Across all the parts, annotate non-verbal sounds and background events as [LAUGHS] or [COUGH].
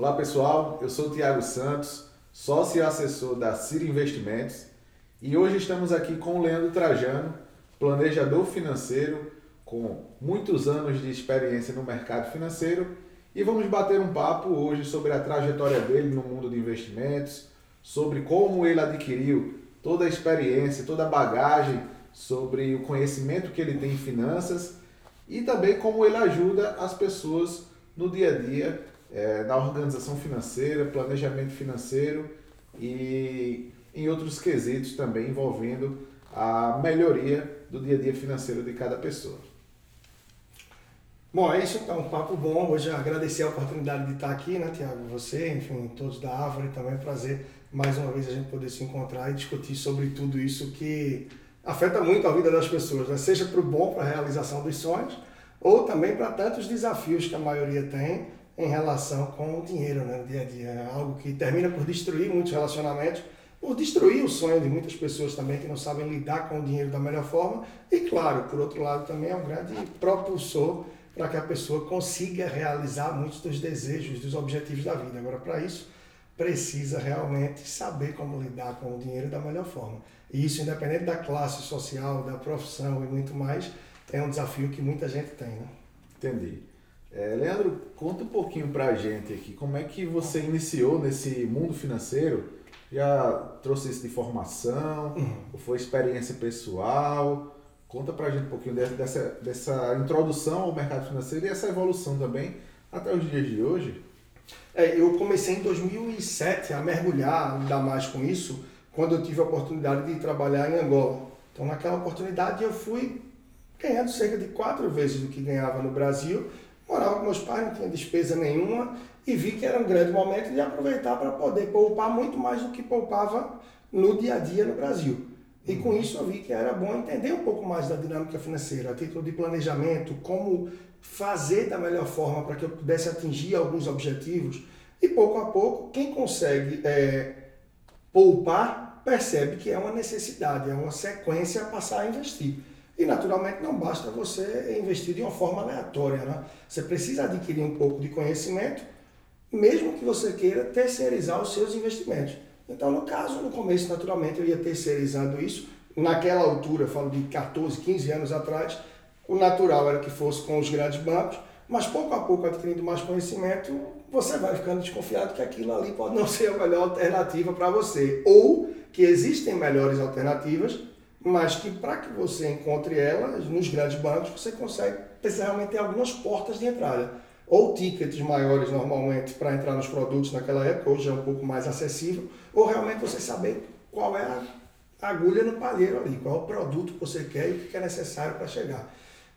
Olá pessoal, eu sou Tiago Santos, sócio e assessor da Ciro Investimentos e hoje estamos aqui com o Leandro Trajano, planejador financeiro com muitos anos de experiência no mercado financeiro e vamos bater um papo hoje sobre a trajetória dele no mundo de investimentos, sobre como ele adquiriu toda a experiência, toda a bagagem sobre o conhecimento que ele tem em finanças e também como ele ajuda as pessoas no dia a dia é, na organização financeira, planejamento financeiro e em outros quesitos também envolvendo a melhoria do dia a dia financeiro de cada pessoa. Bom, é isso então, um papo bom. Hoje agradecer a oportunidade de estar aqui, né, Tiago? Você, enfim, todos da Árvore também. É um prazer mais uma vez a gente poder se encontrar e discutir sobre tudo isso que afeta muito a vida das pessoas, né? seja para o bom, para a realização dos sonhos, ou também para tantos desafios que a maioria tem em relação com o dinheiro né, no dia a dia. É algo que termina por destruir muitos relacionamentos, por destruir o sonho de muitas pessoas também que não sabem lidar com o dinheiro da melhor forma. E, claro, por outro lado, também é um grande propulsor para que a pessoa consiga realizar muitos dos desejos, dos objetivos da vida. Agora, para isso, precisa realmente saber como lidar com o dinheiro da melhor forma. E isso, independente da classe social, da profissão e muito mais, é um desafio que muita gente tem. Né? Entendi. É, Leandro, conta um pouquinho para a gente aqui, como é que você iniciou nesse mundo financeiro? Já trouxe isso de formação? Uhum. Ou foi experiência pessoal? Conta para a gente um pouquinho dessa, dessa introdução ao mercado financeiro e essa evolução também até os dias de hoje. É, eu comecei em 2007 a mergulhar ainda mais com isso, quando eu tive a oportunidade de trabalhar em Angola. Então, naquela oportunidade, eu fui ganhando cerca de quatro vezes do que ganhava no Brasil morava com meus pais, não tinha despesa nenhuma e vi que era um grande momento de aproveitar para poder poupar muito mais do que poupava no dia a dia no Brasil. E com isso eu vi que era bom entender um pouco mais da dinâmica financeira, a título de planejamento, como fazer da melhor forma para que eu pudesse atingir alguns objetivos. E pouco a pouco, quem consegue é, poupar percebe que é uma necessidade, é uma sequência a passar a investir. E naturalmente não basta você investir de uma forma aleatória, né? Você precisa adquirir um pouco de conhecimento, mesmo que você queira terceirizar os seus investimentos. Então, no caso, no começo, naturalmente, eu ia terceirizando isso. Naquela altura, falo de 14, 15 anos atrás, o natural era que fosse com os grandes bancos, mas pouco a pouco, adquirindo mais conhecimento, você vai ficando desconfiado que aquilo ali pode não [LAUGHS] ser a melhor alternativa para você. Ou que existem melhores alternativas mas que para que você encontre elas nos grandes bancos, você consegue precisa realmente ter algumas portas de entrada. Ou tickets maiores normalmente para entrar nos produtos naquela época, hoje é um pouco mais acessível, ou realmente você saber qual é a agulha no palheiro ali, qual é o produto que você quer e o que é necessário para chegar.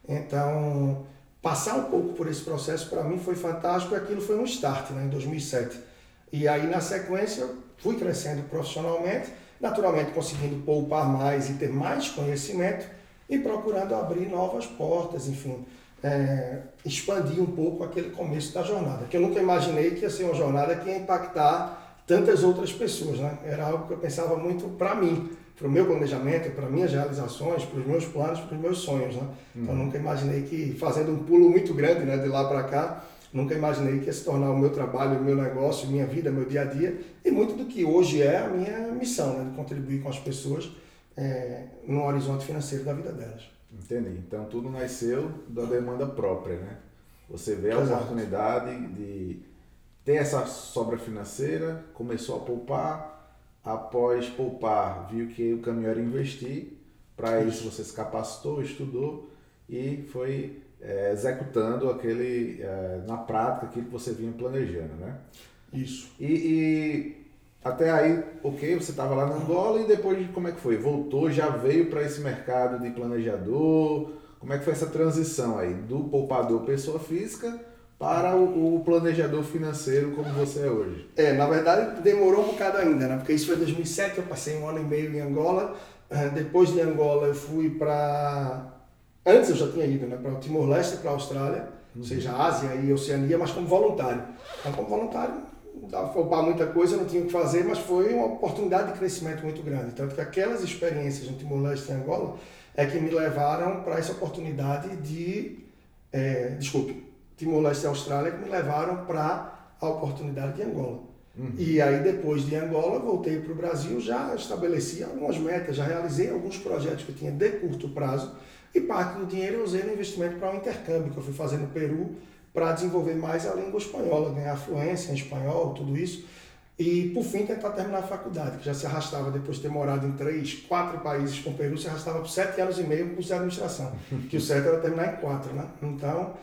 Então, passar um pouco por esse processo para mim foi fantástico, aquilo foi um start né, em 2007. E aí na sequência fui crescendo profissionalmente naturalmente conseguindo poupar mais e ter mais conhecimento e procurando abrir novas portas, enfim, é, expandir um pouco aquele começo da jornada, que eu nunca imaginei que ia ser uma jornada que ia impactar tantas outras pessoas, né? Era algo que eu pensava muito para mim, para o meu planejamento, para minhas realizações, para os meus planos, para os meus sonhos, né? Então, eu nunca imaginei que fazendo um pulo muito grande, né, de lá para cá, Nunca imaginei que ia se tornar o meu trabalho, o meu negócio, minha vida, meu dia a dia e muito do que hoje é a minha missão, né, de contribuir com as pessoas é, no horizonte financeiro da vida delas. Entendi. Então tudo nasceu da demanda própria, né? Você vê a Exato. oportunidade de ter essa sobra financeira, começou a poupar, após poupar, viu que o caminho era investir, para isso você se capacitou, estudou e foi é, executando aquele, é, na prática, aquilo que você vinha planejando, né? Isso. E, e até aí, ok, você estava lá na Angola e depois como é que foi? Voltou, já veio para esse mercado de planejador? Como é que foi essa transição aí do poupador pessoa física para o, o, planejador financeiro como você é hoje? É, na verdade demorou um bocado ainda, né? Porque isso foi em 2007, eu passei um ano e meio em Angola. Ah, depois de Angola eu fui para Antes eu já tinha ido né, para o Timor-Leste e para a Austrália, uhum. ou seja, Ásia e Oceania, mas como voluntário. Então, como voluntário, dava para poupar muita coisa, não tinha o que fazer, mas foi uma oportunidade de crescimento muito grande. Tanto que aquelas experiências no Timor-Leste e Angola é que me levaram para essa oportunidade de. É, desculpe, Timor-Leste e Austrália, que me levaram para a oportunidade de Angola. Uhum. E aí, depois de Angola, voltei para o Brasil, já estabeleci algumas metas, já realizei alguns projetos que eu tinha de curto prazo e parte do dinheiro eu usei no investimento para um intercâmbio que eu fui fazer no Peru para desenvolver mais a língua espanhola, ganhar fluência em espanhol, tudo isso. E, por fim, tentar terminar a faculdade, que já se arrastava depois de ter morado em três, quatro países com o Peru, se arrastava por sete anos e meio com curso de administração, que o certo era terminar em quatro, né? Então,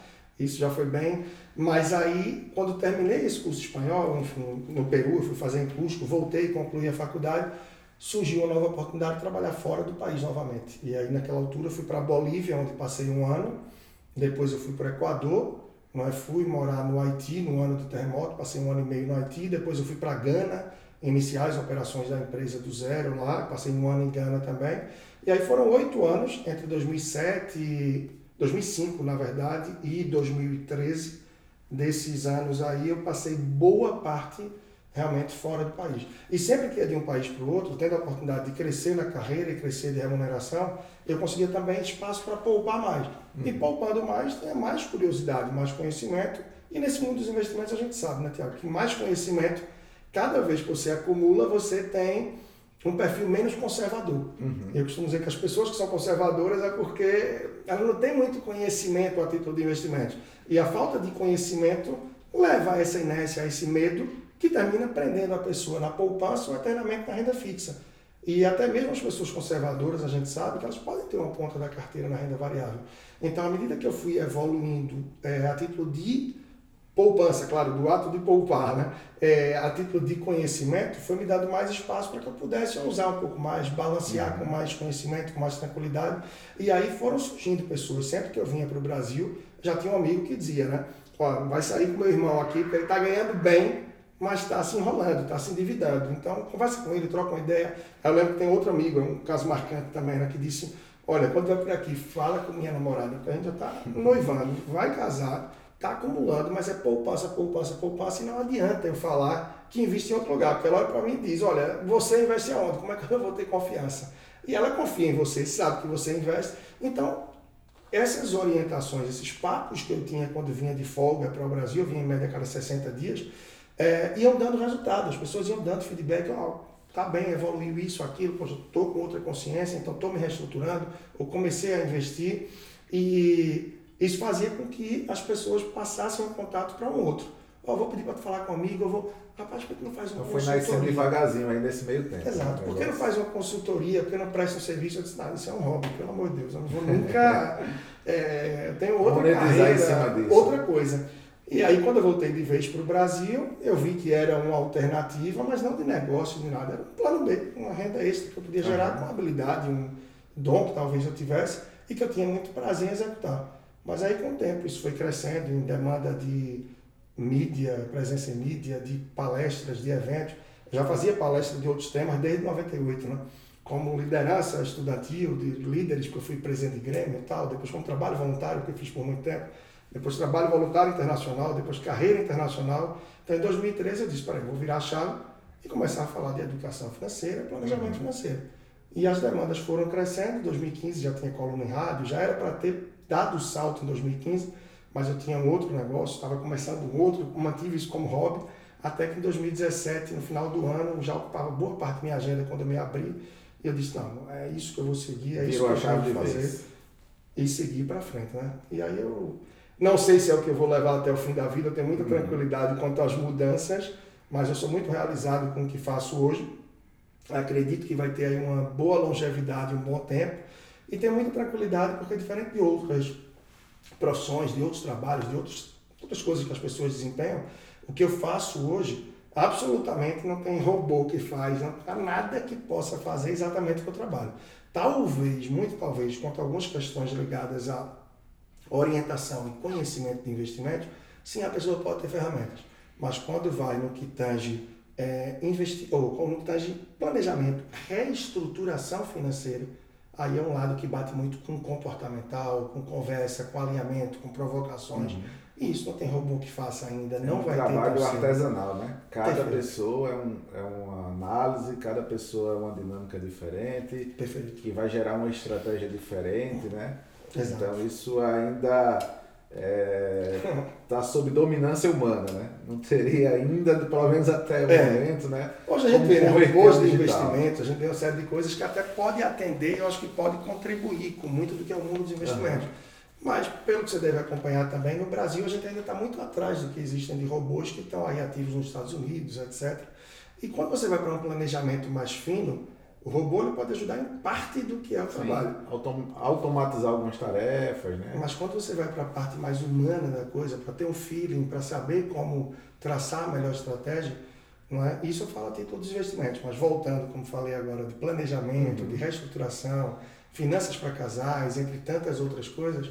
isso já foi bem. Mas aí, quando terminei esse curso de espanhol, enfim, no Peru, fui fazer em Cusco, voltei, concluí a faculdade, surgiu uma nova oportunidade de trabalhar fora do país novamente. E aí, naquela altura, fui para a Bolívia, onde passei um ano, depois eu fui para o Equador, nós fui morar no Haiti no ano do terremoto, passei um ano e meio no Haiti, depois eu fui para Gana, iniciar as operações da empresa do zero lá, passei um ano em Gana também. E aí foram oito anos, entre 2007, 2005 na verdade, e 2013. Desses anos aí eu passei boa parte realmente fora do país. E sempre que ia de um país para o outro, tendo a oportunidade de crescer na carreira e crescer de remuneração, eu conseguia também espaço para poupar mais. Uhum. E poupando mais, tem mais curiosidade, mais conhecimento. E nesse mundo dos investimentos a gente sabe, né, Tiago, que mais conhecimento, cada vez que você acumula, você tem um perfil menos conservador. Uhum. Eu costumo dizer que as pessoas que são conservadoras é porque elas não têm muito conhecimento a título de investimento. E a falta de conhecimento leva a essa inércia, a esse medo que termina prendendo a pessoa na poupança ou eternamente na renda fixa. E até mesmo as pessoas conservadoras, a gente sabe que elas podem ter uma ponta da carteira na renda variável. Então, à medida que eu fui evoluindo é, a título de poupança, claro, do ato de poupar, né? É, a título de conhecimento, foi me dado mais espaço para que eu pudesse usar um pouco mais, balancear com mais conhecimento, com mais tranquilidade. E aí foram surgindo pessoas. Sempre que eu vinha para o Brasil, já tinha um amigo que dizia, né? Ó, vai sair com meu irmão aqui, porque ele está ganhando bem mas está se enrolando, está se endividando. Então, conversa com ele, troca uma ideia. Eu lembro que tem outro amigo, um caso marcante também, né, que disse, olha, quando vai por aqui, fala com minha namorada, porque a gente já está noivando, vai casar, está acumulando, mas é poupança, poupança, poupança, e não adianta eu falar que investe em outro lugar, porque ela olha para mim e diz, olha, você investe aonde? Como é que eu vou ter confiança? E ela confia em você, sabe que você investe. Então, essas orientações, esses papos que eu tinha quando vinha de folga para o Brasil, vinha em média cada 60 dias, é, iam dando resultado, as pessoas iam dando feedback, ó, oh, tá bem, evoluiu isso, aquilo, estou com outra consciência, então estou me reestruturando, ou comecei a investir, e isso fazia com que as pessoas passassem um contato para um outro. Ó, oh, vou pedir para tu falar comigo, eu vou. Rapaz, por que não faz uma então consultoria? Foi nascendo devagarzinho aí nesse meio tempo. Exato. Né? Por que não faz uma consultoria? Por que não presta um serviço? Eu disse, não, isso é um hobby, pelo amor de Deus. Eu não vou nunca. [LAUGHS] é, eu tenho outra carreira, outra coisa. E aí, quando eu voltei de vez para o Brasil, eu vi que era uma alternativa, mas não de negócio, de nada. Era um plano B, uma renda extra que eu podia gerar com uma habilidade, um dom que talvez eu tivesse e que eu tinha muito prazer em executar. Mas aí, com o tempo, isso foi crescendo em demanda de mídia, presença em mídia, de palestras, de eventos. Já fazia palestras de outros temas desde 98, né? Como liderança estudantil, de líderes, que eu fui presidente de Grêmio e tal, depois como trabalho voluntário, que eu fiz por muito tempo depois trabalho voluntário internacional, depois carreira internacional. Então, em 2013, eu disse: peraí, vou virar a chave e começar a falar de educação financeira, planejamento uhum. financeiro. E as demandas foram crescendo. Em 2015 já tinha coluna em rádio, já era para ter dado o salto em 2015, mas eu tinha um outro negócio, estava começando um outro, mantive isso como hobby, até que em 2017, no final do ano, já ocupava boa parte da minha agenda quando eu me abri. E eu disse: não, é isso que eu vou seguir, é isso que eu vou fazer. Vez. E seguir para frente, né? E aí eu não sei se é o que eu vou levar até o fim da vida, eu tenho muita uhum. tranquilidade quanto às mudanças, mas eu sou muito realizado com o que faço hoje. Acredito que vai ter aí uma boa longevidade, um bom tempo. E tenho muita tranquilidade porque, diferente de outras profissões, de outros trabalhos, de outros, outras coisas que as pessoas desempenham, o que eu faço hoje absolutamente não tem robô que faz, não há nada que possa fazer exatamente o que eu trabalho. Talvez, muito talvez, quanto a algumas questões ligadas a orientação e conhecimento de investimento, sim, a pessoa pode ter ferramentas. Mas quando vai no que tange é, investir, ou no que tange planejamento, reestruturação financeira, aí é um lado que bate muito com comportamental, com conversa, com alinhamento, com provocações. Uhum. E isso não tem robô que faça ainda, não é um vai ter. trabalho artesanal, né? Cada Perfeito. pessoa é, um, é uma análise, cada pessoa é uma dinâmica diferente, Perfeito. que vai gerar uma estratégia diferente, né? Exato. Então isso ainda é, está sob dominância humana, né? Não teria ainda, pelo menos até o é. momento, né? Hoje a gente vê né, robôs de investimento, a gente vê uma série de coisas que até pode atender, eu acho que pode contribuir com muito do que é o mundo dos investimentos. Uhum. Mas, pelo que você deve acompanhar também, no Brasil a gente ainda está muito atrás do que existem de robôs que estão aí ativos nos Estados Unidos, etc. E quando você vai para um planejamento mais fino, o robô ele pode ajudar em parte do que é o Sim, trabalho. Autom automatizar algumas tarefas, né? Mas quando você vai para a parte mais humana da coisa, para ter um feeling, para saber como traçar a melhor estratégia, não é? Isso eu falo a título dos investimentos, mas voltando, como falei agora, de planejamento, uhum. de reestruturação, finanças para casais, entre tantas outras coisas,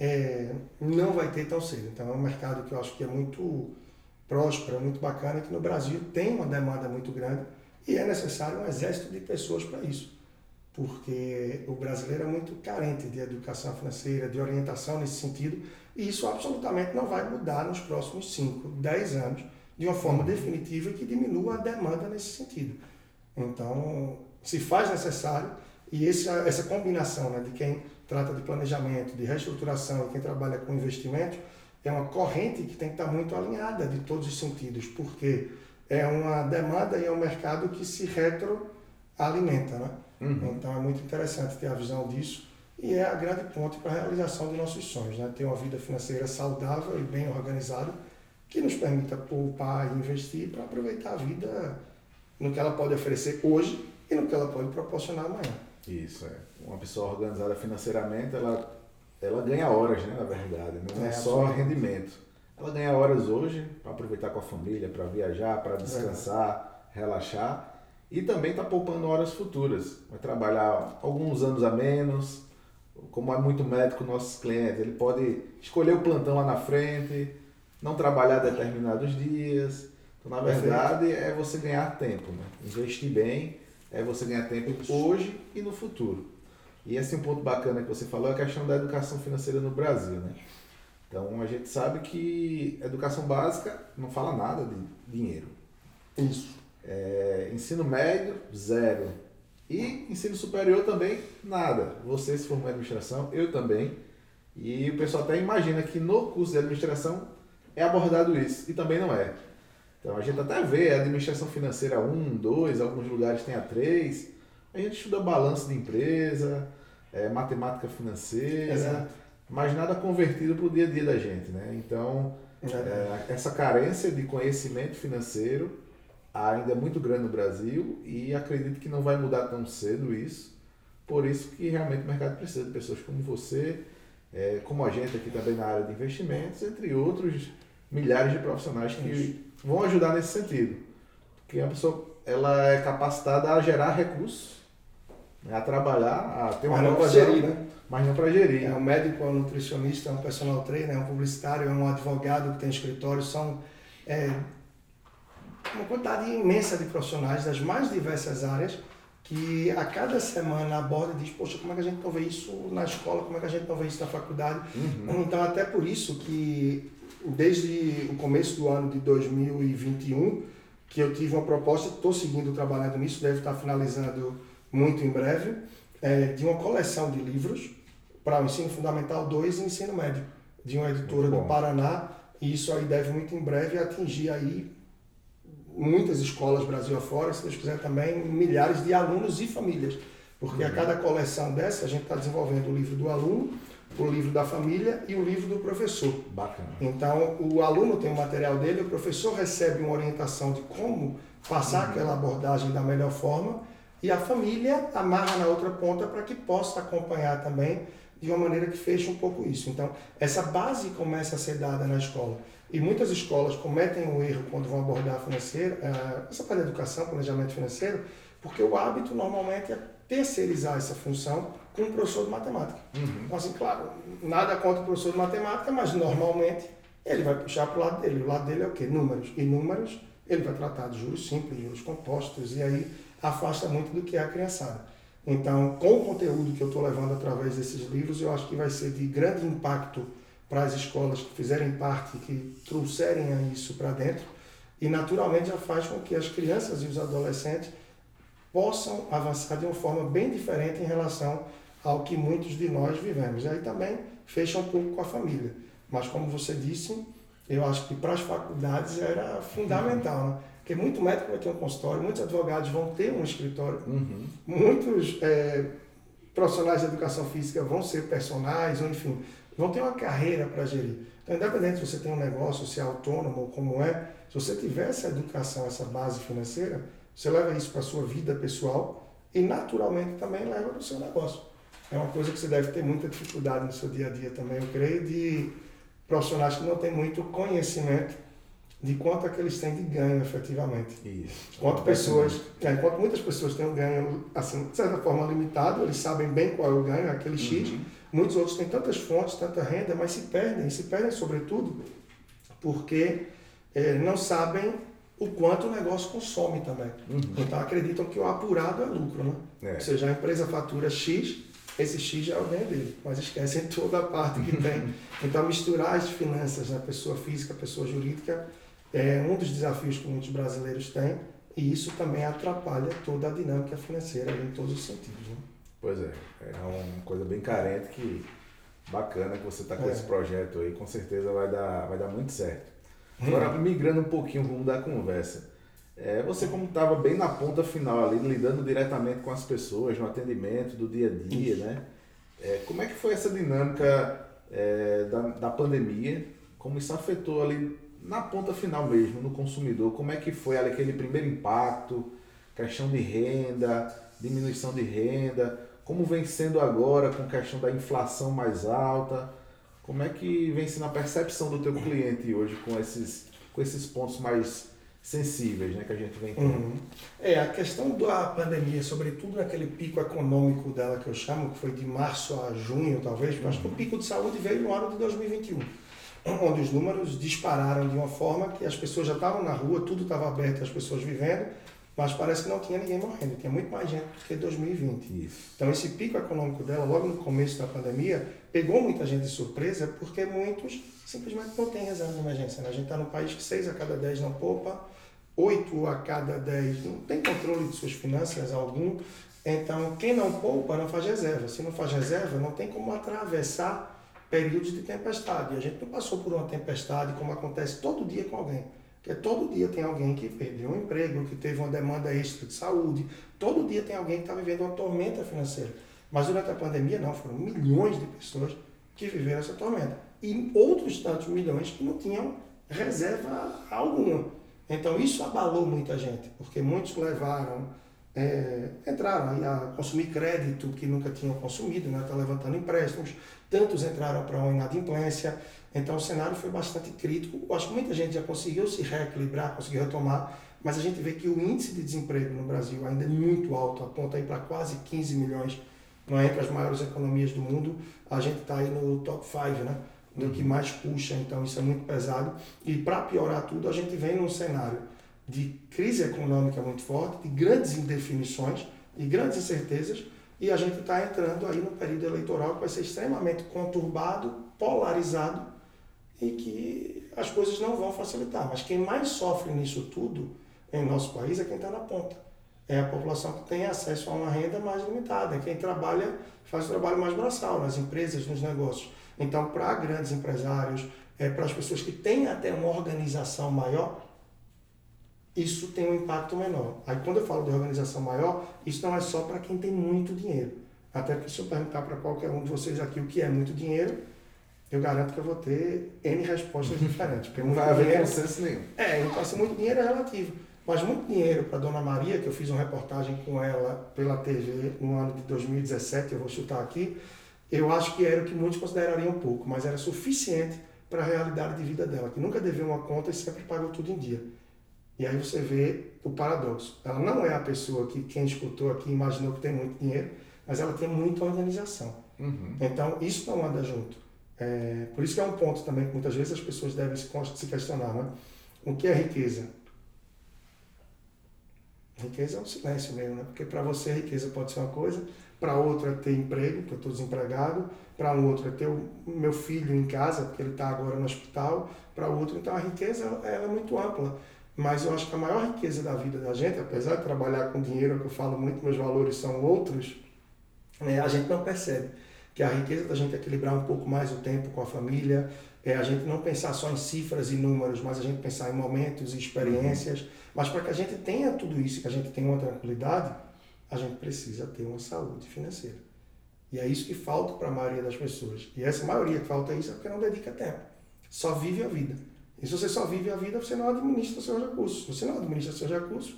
é, não vai ter tão cedo. Então é um mercado que eu acho que é muito próspero, muito bacana, que no Brasil tem uma demanda muito grande e é necessário um exército de pessoas para isso. Porque o brasileiro é muito carente de educação financeira, de orientação nesse sentido, e isso absolutamente não vai mudar nos próximos 5, 10 anos de uma forma definitiva que diminua a demanda nesse sentido. Então, se faz necessário, e esse, essa combinação né, de quem trata de planejamento, de reestruturação e quem trabalha com investimento, é uma corrente que tem que estar muito alinhada de todos os sentidos, porque é uma demanda e é um mercado que se retroalimenta. Né? Uhum. Então é muito interessante ter a visão disso e é a grande ponte para a realização dos nossos sonhos, né? ter uma vida financeira saudável e bem organizada que nos permita poupar e investir para aproveitar a vida no que ela pode oferecer hoje e no que ela pode proporcionar amanhã. Isso, é. Uma pessoa organizada financeiramente, ela, ela ganha horas, né, na verdade, não é, é só rendimento. Ela ganha horas hoje para aproveitar com a família, para viajar, para descansar, é. relaxar e também está poupando horas futuras. Vai trabalhar alguns anos a menos, como é muito médico nossos clientes, ele pode escolher o plantão lá na frente, não trabalhar determinados dias. Então, na verdade, é você ganhar tempo, né? investir bem é você ganhar tempo hoje e no futuro. E esse é um ponto bacana que você falou, é a questão da educação financeira no Brasil. Né? Então a gente sabe que educação básica não fala nada de dinheiro. Isso. É, ensino médio, zero. E ensino superior também, nada. Você se formou em administração, eu também. E o pessoal até imagina que no curso de administração é abordado isso. E também não é. Então a gente até vê a administração financeira 1, 2, alguns lugares tem a 3. A gente estuda balanço de empresa, é, matemática financeira. Exato mas nada convertido para o dia a dia da gente, né? Então, é, essa carência de conhecimento financeiro ainda é muito grande no Brasil e acredito que não vai mudar tão cedo isso. Por isso que realmente o mercado precisa de pessoas como você, é, como a gente aqui também na área de investimentos, entre outros milhares de profissionais que isso. vão ajudar nesse sentido. Porque a pessoa ela é capacitada a gerar recursos, né, a trabalhar, a ter uma nova gerir, né? Mas não para gerir. É um médico, é um nutricionista, é um personal trainer, é um publicitário, é um advogado que tem escritório, são é, uma quantidade imensa de profissionais das mais diversas áreas que a cada semana aborda e diz, poxa, como é que a gente não vê isso na escola, como é que a gente não vê isso na faculdade. Uhum. Então, até por isso que desde o começo do ano de 2021, que eu tive uma proposta, estou seguindo trabalhando nisso, deve estar finalizando muito em breve, é, de uma coleção de livros para o ensino fundamental 2 e ensino médio, de uma editora do Paraná, e isso aí deve muito em breve atingir aí muitas escolas Brasil afora, se Deus quiser também, milhares de alunos e famílias. Porque uhum. a cada coleção dessa a gente está desenvolvendo o livro do aluno, o livro da família e o livro do professor. Bacana. Então, o aluno tem o material dele, o professor recebe uma orientação de como passar uhum. aquela abordagem da melhor forma e a família amarra na outra ponta para que possa acompanhar também de uma maneira que feche um pouco isso. Então, essa base começa a ser dada na escola. E muitas escolas cometem o um erro quando vão abordar financeiro, eh, essa parte da educação, planejamento financeiro, porque o hábito normalmente é terceirizar essa função com o professor de matemática. Uhum. Então, assim, claro, nada contra o professor de matemática, mas normalmente ele vai puxar para o lado dele. O lado dele é o quê? Números. E números, ele vai tratar de juros simples, juros compostos, e aí afasta muito do que é a criançada. Então, com o conteúdo que eu estou levando através desses livros, eu acho que vai ser de grande impacto para as escolas que fizerem parte, que trouxerem isso para dentro, e naturalmente já faz com que as crianças e os adolescentes possam avançar de uma forma bem diferente em relação ao que muitos de nós vivemos. E aí também fecha um pouco com a família. Mas como você disse, eu acho que para as faculdades era fundamental, né? Porque muito médico vai ter um consultório, muitos advogados vão ter um escritório, Uhum. muitos é, profissionais de educação física vão ser personagens, ou enfim, vão ter uma carreira para gerir. Então, independente se você tem um negócio, se é autônomo ou como é, se você tiver essa educação, essa base financeira, você leva isso para a sua vida pessoal e naturalmente também leva para o seu negócio. É uma coisa que você deve ter muita dificuldade no seu dia a dia também, eu creio, de profissionais que não têm muito conhecimento de quanto é que eles têm de ganho efetivamente. Isso. Quanto pessoas, é, enquanto muitas pessoas têm um ganho, assim, de certa forma limitado, eles sabem bem qual é o ganho, aquele X. Uhum. Muitos outros têm tantas fontes, tanta renda, mas se perdem, se perdem sobretudo porque eh, não sabem o quanto o negócio consome também. Uhum. Então acreditam que o apurado é lucro, né? É. Ou seja, a empresa fatura X, esse X já é o ganho dele, mas esquecem [LAUGHS] toda a parte que tem. [LAUGHS] Então misturar as finanças, né? pessoa física, pessoa jurídica, é um dos desafios que muitos brasileiros têm e isso também atrapalha toda a dinâmica financeira em todos os sentidos. Né? Pois é, é uma coisa bem carente que bacana que você está com É. esse projeto aí, com certeza vai dar, vai dar muito certo. Hum. Agora, migrando um pouquinho o rumo da conversa, é, você como estava bem na ponta final ali, lidando diretamente com as pessoas, no atendimento do dia a dia, né? É, como é que foi essa dinâmica é, da, da pandemia? Como isso afetou ali na ponta final mesmo, no consumidor? Como é que foi aquele primeiro impacto, questão de renda, diminuição de renda? Como vem sendo agora com questão da inflação mais alta? Como é que vem sendo a percepção do teu cliente hoje com esses, com esses pontos mais sensíveis né, que a gente vem tendo? Uhum. É, a questão da pandemia, sobretudo naquele pico econômico dela que eu chamo, que foi de março a junho, talvez, mas que o pico de saúde veio no ano de 2021, onde os números dispararam de uma forma que as pessoas já estavam na rua, tudo estava aberto, as pessoas vivendo, mas parece que não tinha ninguém morrendo, tinha muito mais gente do que 2020. Isso. Então, esse pico econômico dela, logo no começo da pandemia, pegou muita gente de surpresa, porque muitos simplesmente não têm reserva de emergência. Né? A gente está num país que 6 a cada 10 não poupa, 8 a cada 10 não tem controle de suas finanças algum. Então, quem não poupa não faz reserva. Se não faz reserva, não tem como atravessar períodos de tempestade. A gente não passou por uma tempestade como acontece todo dia com alguém. Porque todo dia tem alguém que perdeu um emprego, que teve uma demanda extra de saúde. Todo dia tem alguém que está vivendo uma tormenta financeira. Mas durante a pandemia, não, foram milhões de pessoas que viveram essa tormenta. E outros tantos milhões que não tinham reserva alguma. Então isso abalou muita gente, porque muitos levaram, é, entraram a consumir crédito que nunca tinham consumido, né? Tá levantando empréstimos, tantos entraram para uma inadimplência. Então o cenário foi bastante crítico. Eu acho que muita gente já conseguiu se reequilibrar, conseguiu retomar, mas a gente vê que o índice de desemprego no Brasil ainda é muito alto, aponta aí para quase 15 milhões, não é entre as maiores economias do mundo. A gente está aí no top 5, né? do que mais puxa, então isso é muito pesado. E para piorar tudo, a gente vem num cenário de crise econômica muito forte, de grandes indefinições, de grandes incertezas, e a gente está entrando aí no período eleitoral que vai ser extremamente conturbado, polarizado e que as coisas não vão facilitar. Mas quem mais sofre nisso tudo em nosso país é quem está na ponta. É a população que tem acesso a uma renda mais limitada, é quem trabalha, faz o trabalho mais braçal nas empresas, nos negócios. Então, para grandes empresários, é, para as pessoas que têm até uma organização maior, isso tem um impacto menor. Aí, quando eu falo de organização maior, isso não é só para quem tem muito dinheiro. Até porque se eu perguntar para qualquer um de vocês aqui o que é muito dinheiro, eu garanto que eu vou ter N respostas diferentes. Porque Não vai haver dinheiro- consenso nenhum. é, então assim, muito dinheiro é relativo. Mas muito dinheiro para Dona Maria, que eu fiz uma reportagem com ela pela TV no ano de 2017, eu vou chutar aqui, eu acho que era o que muitos considerariam pouco, mas era suficiente para a realidade de vida dela, que nunca deveu uma conta e sempre pagou tudo em dia. E aí você vê o paradoxo. Ela não é a pessoa que quem escutou aqui imaginou que tem muito dinheiro, mas ela tem muita organização. Uhum. Então, isso não anda junto. É, por isso que é um ponto também que muitas vezes as pessoas devem se questionar, né? O que é riqueza? Riqueza é um silêncio mesmo, né? Porque para você riqueza pode ser uma coisa, para outro é ter emprego, porque eu estou desempregado, para um outro é ter o meu filho em casa, porque ele está agora no hospital, para outro, então a riqueza ela é muito ampla. Mas eu acho que a maior riqueza da vida da gente, apesar de trabalhar com dinheiro, que eu falo muito, meus valores são outros, né, a gente não percebe que a riqueza da gente é equilibrar um pouco mais o tempo com a família, é a gente não pensar só em cifras e números, mas a gente pensar em momentos e experiências. Uhum. Mas para que a gente tenha tudo isso, que a gente tenha uma tranquilidade, a gente precisa ter uma saúde financeira. E é isso que falta para a maioria das pessoas. E essa maioria que falta isso é porque não dedica tempo. Só vive a vida. E se você só vive a vida, você não administra seus recursos. Se você não administra seus recursos,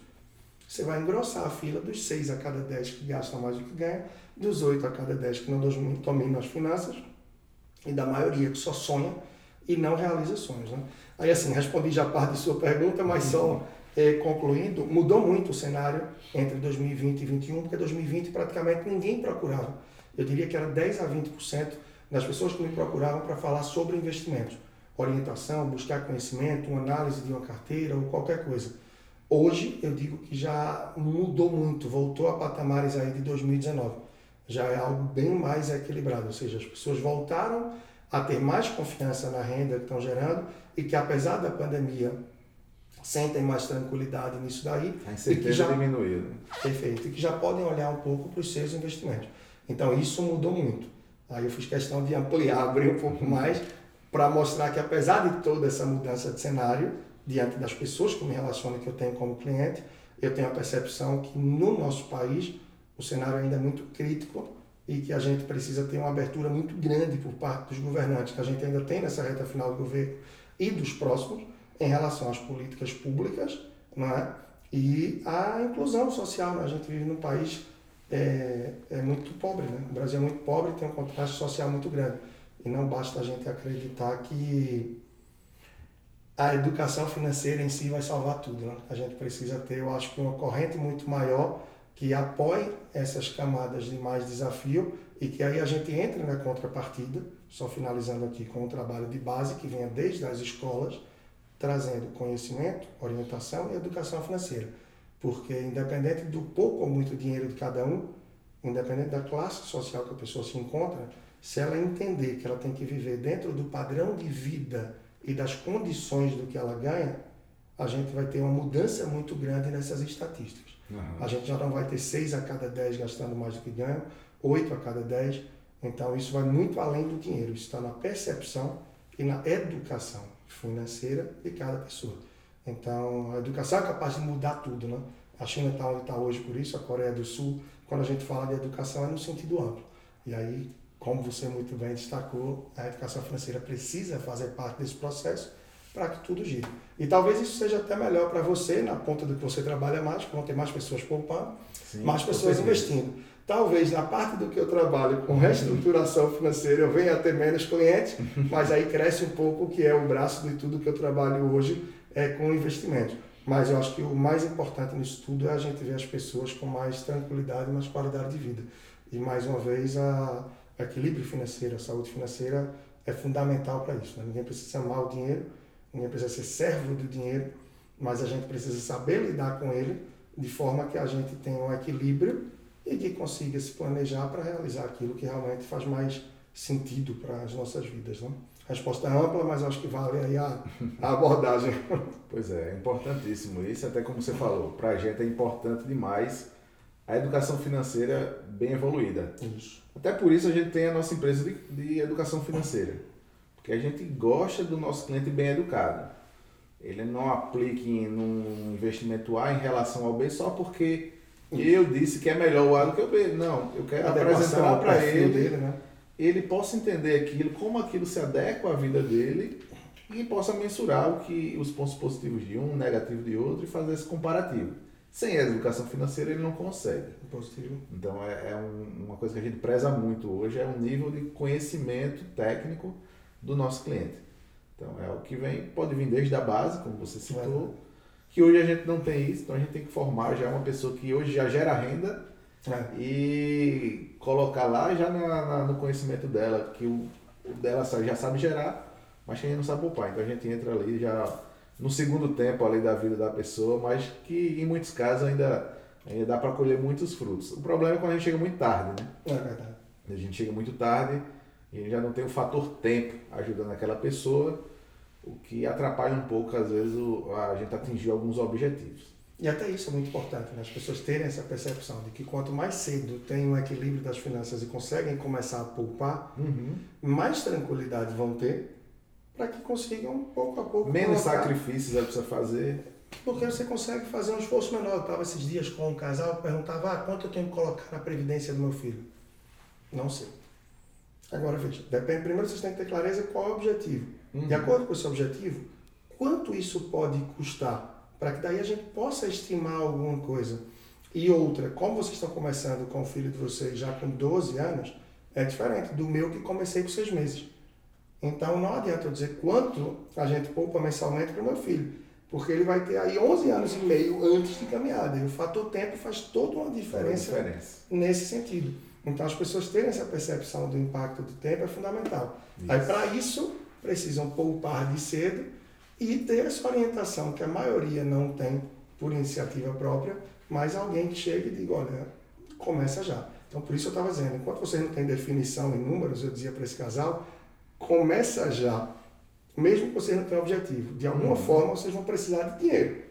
você vai engrossar a fila dos 6 a cada 10 que gastam mais do que ganham, dos 8 a cada 10 que não dominam as finanças, e da maioria que só sonha e não realiza sonhos. Né? Aí, assim, respondi já parte de sua pergunta, mas só é, concluindo, mudou muito o cenário entre 2020 e 2021, porque 2020 praticamente ninguém procurava. Eu diria que era 10 a 20% das pessoas que me procuravam para falar sobre investimentos, orientação, buscar conhecimento, uma análise de uma carteira ou qualquer coisa. Hoje, eu digo que já mudou muito, voltou a patamares aí de 2019. Já é algo bem mais equilibrado, ou seja, as pessoas voltaram a ter mais confiança na renda que estão gerando e que apesar da pandemia sentem mais tranquilidade nisso daí. A incerteza e que já, diminuiu. Né? Perfeito. E que já podem olhar um pouco para os seus investimentos. Então isso mudou muito. Aí eu fiz questão de ampliar, abrir um pouco [LAUGHS] mais para mostrar que apesar de toda essa mudança de cenário, diante das pessoas que me relacionam, que eu tenho como cliente, eu tenho a percepção que no nosso país o cenário ainda é muito crítico e que a gente precisa ter uma abertura muito grande por parte dos governantes, que a gente ainda tem nessa reta final do governo e dos próximos, em relação às políticas públicas não é? e à inclusão social. Né? A gente vive num país é, é muito pobre, né? o Brasil é muito pobre tem um contraste social muito grande. E não basta a gente acreditar que a educação financeira em si vai salvar tudo. Né? A gente precisa ter, eu acho uma corrente muito maior que apoie essas camadas de mais desafio e que aí a gente entre na contrapartida, só finalizando aqui com um trabalho de base que venha desde as escolas, trazendo conhecimento, orientação e educação financeira. Porque independente do pouco ou muito dinheiro de cada um, independente da classe social que a pessoa se encontra, se ela entender que ela tem que viver dentro do padrão de vida e das condições do que ela ganha, a gente vai ter uma mudança muito grande nessas estatísticas. Uhum. A gente já não vai ter 6 a cada 10 gastando mais do que ganham, 8 a cada 10. Então isso vai muito além do dinheiro, isso está na percepção e na educação financeira de cada pessoa. Então a educação é capaz de mudar tudo, né? A China está onde está hoje por isso, a Coreia do Sul, quando a gente fala de educação é no sentido amplo. E aí, como você muito bem destacou, a educação financeira precisa fazer parte desse processo para que tudo gire. E talvez isso seja até melhor para você, na ponta do que você trabalha mais, vão ter mais pessoas poupando, Sim, mais pessoas investindo. Talvez na parte do que eu trabalho com reestruturação financeira eu venha a ter menos clientes, [LAUGHS] mas aí cresce um pouco o que é o braço de tudo que eu trabalho hoje é com investimentos. Mas eu acho que o mais importante nisso tudo é a gente ver as pessoas com mais tranquilidade e mais qualidade de vida. E mais uma vez, a equilíbrio financeiro, a saúde financeira é fundamental para isso. Né? Ninguém precisa amar o dinheiro, Ninguém precisa ser servo do dinheiro, mas a gente precisa saber lidar com ele de forma que a gente tenha um equilíbrio e que consiga se planejar para realizar aquilo que realmente faz mais sentido para as nossas vidas. Né? A resposta é ampla, mas acho que vale aí a, a abordagem. [LAUGHS] Pois é, é importantíssimo isso, até como você falou, para a gente é importante demais a educação financeira bem evoluída. Isso. Até por isso a gente tem a nossa empresa de, de educação financeira que a gente gosta do nosso cliente bem educado. Ele não aplique num investimento A em relação ao B só porque eu disse que é melhor o A do que o B. Não, eu quero apresentar para ele, dele, né? ele possa entender aquilo, como aquilo se adequa à vida dele e possa mensurar o que os pontos positivos de um, negativo de outro e fazer esse comparativo. Sem a educação financeira ele não consegue. Positivo. Então é, é um, uma coisa que a gente preza muito hoje, é um nível de conhecimento técnico do nosso cliente. Então é o que vem, pode vir desde a base, como você citou, que hoje a gente não tem isso, então a gente tem que formar já uma pessoa que hoje já gera renda é. e colocar lá já na, na, no conhecimento dela, que o, o dela já sabe gerar, mas que a gente não sabe poupar. Então a gente entra ali já no segundo tempo ali da vida da pessoa, mas que em muitos casos ainda, ainda dá para colher muitos frutos. O problema é quando a gente chega muito tarde, né? É verdade. A gente chega muito tarde e já não tem o fator tempo ajudando aquela pessoa, o que atrapalha um pouco, às vezes, o, a gente atingir alguns objetivos. E até isso é muito importante, né? as pessoas terem essa percepção de que quanto mais cedo tem um equilíbrio das finanças e conseguem começar a poupar, uhum. mais tranquilidade vão ter para que consigam pouco a pouco. Menos colocar... sacrifícios é precisa fazer. Porque você consegue fazer um esforço menor. Eu estava esses dias com um casal, perguntava ah, quanto eu tenho que colocar na previdência do meu filho. Não sei. Agora veja, depende, primeiro vocês têm que ter clareza qual é o objetivo. Uhum. De acordo com esse objetivo, quanto isso pode custar? Para que daí a gente possa estimar alguma coisa. E outra, como vocês estão começando com o filho de vocês já com 12 anos, é diferente do meu que comecei com 6 meses. Então não adianta eu dizer quanto a gente poupa mensalmente para o meu filho, porque ele vai ter aí 11 anos e meio antes de caminhada. E o fator tempo faz toda uma diferença, uma diferença. nesse sentido. Então as pessoas terem essa percepção do impacto do tempo é fundamental. Isso. Aí para isso precisam poupar de cedo e ter essa orientação que a maioria não tem por iniciativa própria, mas alguém que chegue e diga, olha, começa já. Então por isso eu estava dizendo, enquanto vocês não têm definição em números, eu dizia para esse casal, começa já. Mesmo que vocês não tenham objetivo, de alguma uhum. forma vocês vão precisar de dinheiro.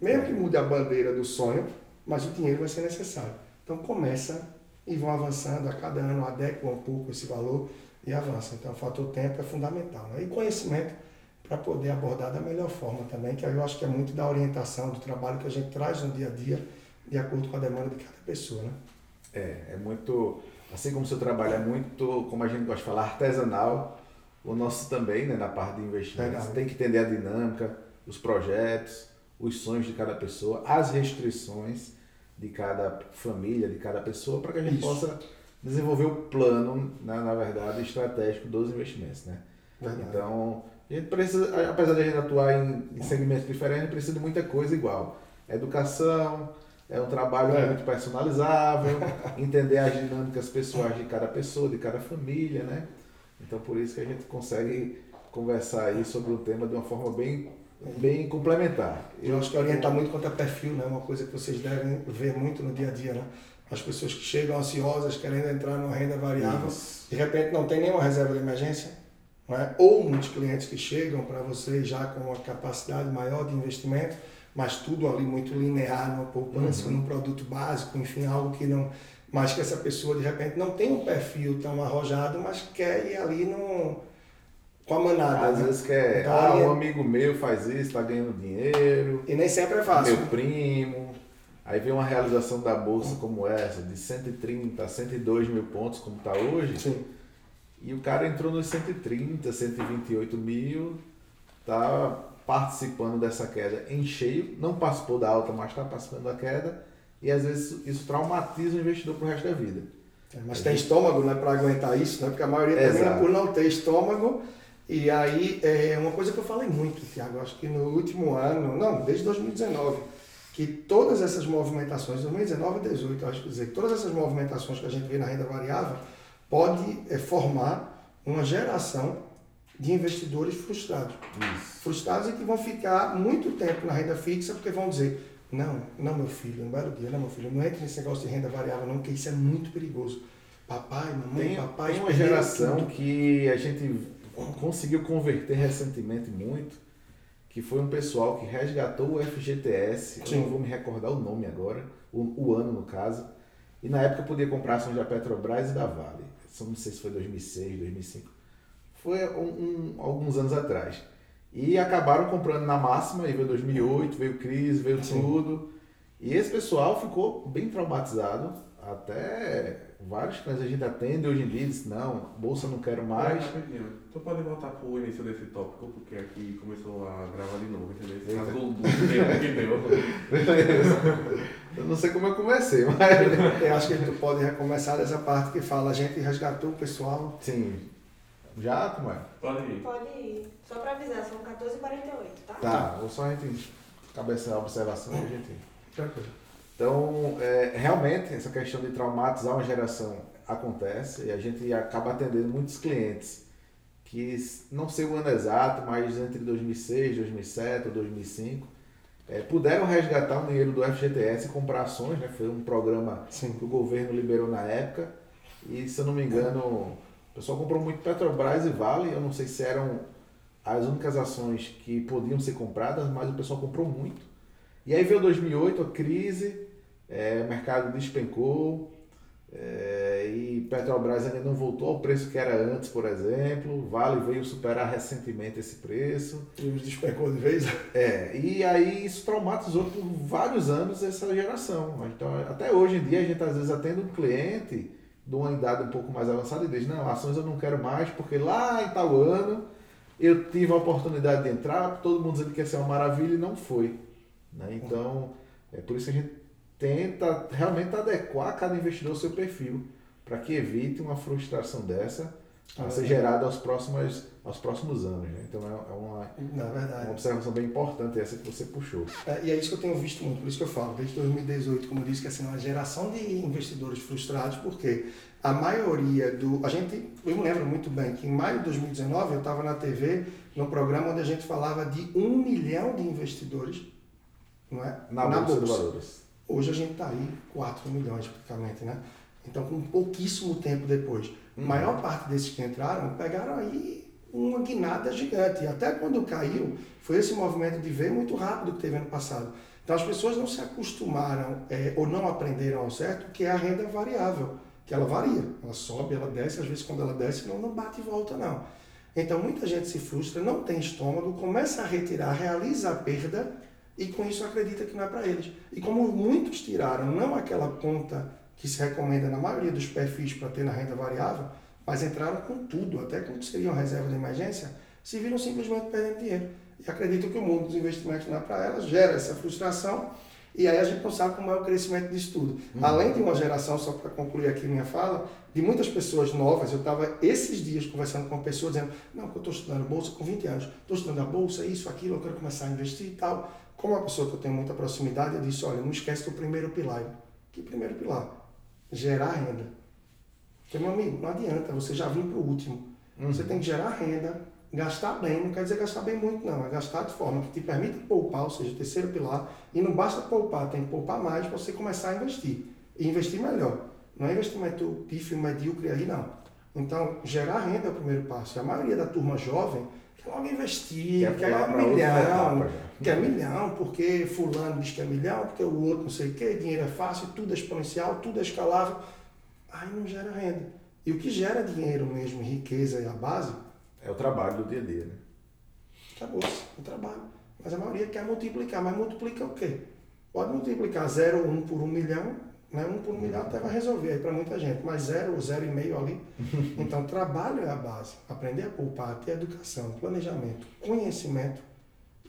Mesmo que mude a bandeira do sonho, mas o dinheiro vai ser necessário. Então começa e vão avançando a cada ano, adequam um pouco esse valor e avançam. Então, o fator tempo é fundamental. Né? E conhecimento para poder abordar da melhor forma também, que eu acho que é muito da orientação, do trabalho que a gente traz no dia a dia, de acordo com a demanda de cada pessoa. Né? É, é muito, assim como o seu trabalho é muito, como a gente gosta de falar, artesanal, o nosso também, né, na parte de investimento, você tem que entender a dinâmica, os projetos, os sonhos de cada pessoa, as restrições, de cada família, de cada pessoa, para que a gente Isso. possa desenvolver o plano, né, na verdade, estratégico dos investimentos. Né? Então, a gente precisa, apesar de a gente atuar em, em segmentos diferentes, precisa de muita coisa igual. Educação, é um trabalho é. muito personalizável, entender as dinâmicas pessoais de cada pessoa, de cada família, né? Então, por isso que a gente consegue conversar aí sobre o tema de uma forma bem bem complementar. Eu acho que orientar muito quanto a perfil, né? Uma coisa que vocês devem ver muito no dia a dia, né? As pessoas que chegam ansiosas, querendo entrar numa renda variável, Isso. de repente não tem nenhuma reserva de emergência, não é? Ou muitos clientes que chegam para vocês já com uma capacidade maior de investimento, mas tudo ali muito linear, numa poupança, uhum. num produto básico, enfim, algo que não. Mas que essa pessoa de repente não tem um perfil tão arrojado, mas quer ir ali num com a manada. Às né? vezes quer, então, ah, um amigo meu faz isso, está ganhando dinheiro. E nem sempre é fácil. Meu primo. Aí vem uma realização da bolsa como essa, de 130 a 102 mil pontos, como está hoje. Sim. E o cara entrou nos 130, 128 mil, tá participando dessa queda em cheio, não participou da alta, mas está participando da queda, e às vezes isso traumatiza o investidor pro resto da vida. É, mas tem estômago né, para aguentar isso, né? porque a maioria é por não ter estômago e aí, é uma coisa que eu falei muito, Tiago, acho que no último ano, não, desde 2019, que todas essas movimentações, 2019 e 2018, acho que dizer, todas essas movimentações que a gente vê na renda variável pode é, formar uma geração de investidores frustrados. Isso. Frustrados e que vão ficar muito tempo na renda fixa porque vão dizer, não, não meu filho, não vai dia, não meu filho, não entre nesse negócio de renda variável não, porque isso é muito perigoso. Papai, mamãe, tem, papai... Tem uma geração tudo. que a gente conseguiu converter recentemente muito, que foi um pessoal que resgatou o FGTS, Sim. eu não vou me recordar o nome agora, o, o, ano no caso, e na época podia comprar ações da Petrobras e da Vale. Não sei se foi 2006, 2005. Foi um, um, alguns anos atrás. E acabaram comprando na máxima, e veio 2008, veio crise, veio Sim. tudo. E esse pessoal ficou bem traumatizado, até vários clientes a gente atende hoje em dia diz, não, bolsa não quero mais. É, tu pode voltar para o início desse tópico, porque aqui começou a gravar de novo, entendeu? Rasgou o deu. [LAUGHS] Eu não sei como eu comecei, mas. Eu acho que tu pode recomeçar dessa parte que fala, a gente resgatou o pessoal. Sim. Já, como é? Pode ir. Pode ir. Só para avisar, são 14h48, tá? Tá, vou só a gente cabeçar a observação e a gente. Tranquilo. Então, é, realmente, essa questão de traumatizar uma geração acontece e a gente acaba atendendo muitos clientes que, não sei o ano exato, mas entre 2006, 2007 ou 2005, é, puderam resgatar o dinheiro do FGTS e comprar ações, né? foi um programa Sim. que o governo liberou na época. E, se eu não me engano, o pessoal comprou muito Petrobras e Vale, eu não sei se eram as únicas ações que podiam ser compradas, mas o pessoal comprou muito. E aí veio 2008, a crise, é, o mercado despencou é, e Petrobras ainda não voltou ao preço que era antes, por exemplo. Vale veio superar recentemente esse preço. E os despecou de vez. É, e aí isso traumatizou por vários anos essa geração. Então, até hoje em dia, a gente às vezes atende um cliente de uma idade um pouco mais avançada e diz: Não, ações eu não quero mais, porque lá em tal ano eu tive a oportunidade de entrar, todo mundo dizendo que ia ser uma maravilha e não foi. Né? Então, é por isso que a gente tenta realmente adequar cada investidor ao seu perfil, para que evite uma frustração dessa a ser gerada aos próximos, aos próximos anos. Né? Então, é, uma, é verdade. uma observação bem importante essa que você puxou. É, e é isso que eu tenho visto muito, por isso que eu falo, desde 2018, como eu disse, que assim, uma geração de investidores frustrados, porque a maioria do. A gente, eu me lembro muito bem que em maio de 2019 eu estava na TV, num programa onde a gente falava de um milhão de investidores não é? Na, bolsa, de valores. Hoje a gente está aí 4 milhões praticamente, né? Então, com pouquíssimo tempo depois. A maior parte desses que entraram pegaram aí uma guinada gigante. E até quando caiu, foi esse movimento de ver muito rápido que teve ano passado. Então, as pessoas não se acostumaram é, ou não aprenderam ao certo que é a renda variável, que ela varia. Ela sobe, ela desce, às vezes quando ela desce não, não bate e volta, não. Então, muita gente se frustra, não tem estômago, começa a retirar, realiza a perda e com isso acredita que não é para eles. E como muitos tiraram não aquela conta que se recomenda na maioria dos perfis para ter na renda variável, mas entraram com tudo, até com que seria uma reserva de emergência, se viram simplesmente perdendo dinheiro. E acreditam que o mundo dos investimentos não é para elas, gera essa frustração, e aí a gente não sabe como é o crescimento disso tudo. Uhum. Além de uma geração, só para concluir aqui minha fala, de muitas pessoas novas, eu estava esses dias conversando com uma pessoa dizendo, não, eu estou estudando bolsa com 20 anos, estou estudando a bolsa, isso, aquilo, eu quero começar a investir e tal. Como uma pessoa que eu tenho muita proximidade, eu disse, olha, não esquece do primeiro pilar. Que primeiro pilar? Gerar renda. Porque, meu amigo, não adianta, você já vir para o último. Uhum. Você tem que gerar renda, gastar bem, não quer dizer gastar bem muito, não. É gastar de forma que te permita poupar, ou seja, o terceiro pilar. E não basta poupar, tem que poupar mais para você começar a investir. E investir melhor. Não é investimento pífio, medíocre aí, não. Então, gerar renda é o primeiro passo. E a maioria da turma jovem quer logo investir, quer, quer milhão, quer milhão, porque fulano diz que é milhão, porque o outro não sei o quê, dinheiro é fácil, tudo é exponencial, tudo é escalável. Aí não gera renda. E o que gera dinheiro mesmo, riqueza e a base... É o trabalho do dia a dia, né? Acabou-se, o trabalho. Mas a maioria quer multiplicar, mas multiplica o quê? Pode multiplicar 0 ou 1 por 1 milhão, né? um por um milhão até vai resolver aí para muita gente, mas zero, zero e meio ali. [LAUGHS] Então, trabalho é a base. Aprender a poupar, ter educação, planejamento, conhecimento,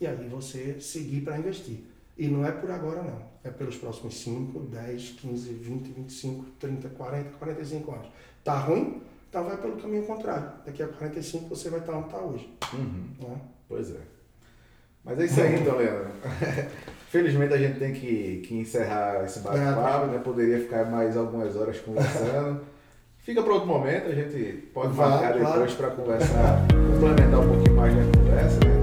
e aí você seguir para investir. E não é por agora, não. É pelos próximos 5, 10, 15, 20, 25, 30, 40, 45 anos. Tá ruim? Então vai pelo caminho contrário. Daqui a 45 você vai estar onde está hoje. Uhum. Né? Pois é. Mas é isso aí, então, Leandro. [LAUGHS] Felizmente a gente tem que, que encerrar esse bate-papo, né? Poderia ficar mais algumas horas conversando. [LAUGHS] Fica para outro momento, a gente pode marcar claro. depois para conversar, [LAUGHS] complementar um pouquinho mais da conversa. Né?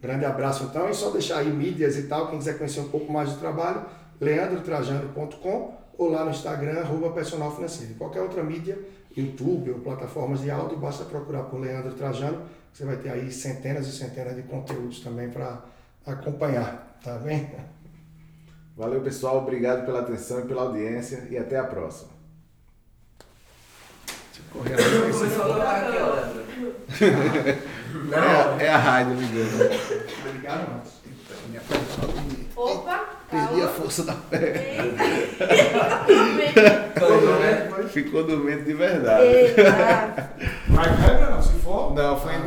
Grande abraço então, e só deixar aí mídias e tal, quem quiser conhecer um pouco mais do trabalho, leandrotrajano.com ou lá no Instagram, arroba personal financeiro. Qualquer outra mídia, YouTube ou plataformas de áudio, basta procurar por Leandro Trajano, você vai ter aí centenas e centenas de conteúdos também para acompanhar, tá bem? Valeu pessoal, obrigado pela atenção e pela audiência e até a próxima. Correndo. Começou a tocar [LAUGHS] ó. É, é a rádio ligando. Obrigado, Marcos. Opa! Perdi a força da perna. Ficou doente de verdade. Mas quebra não, se for. Não, foi em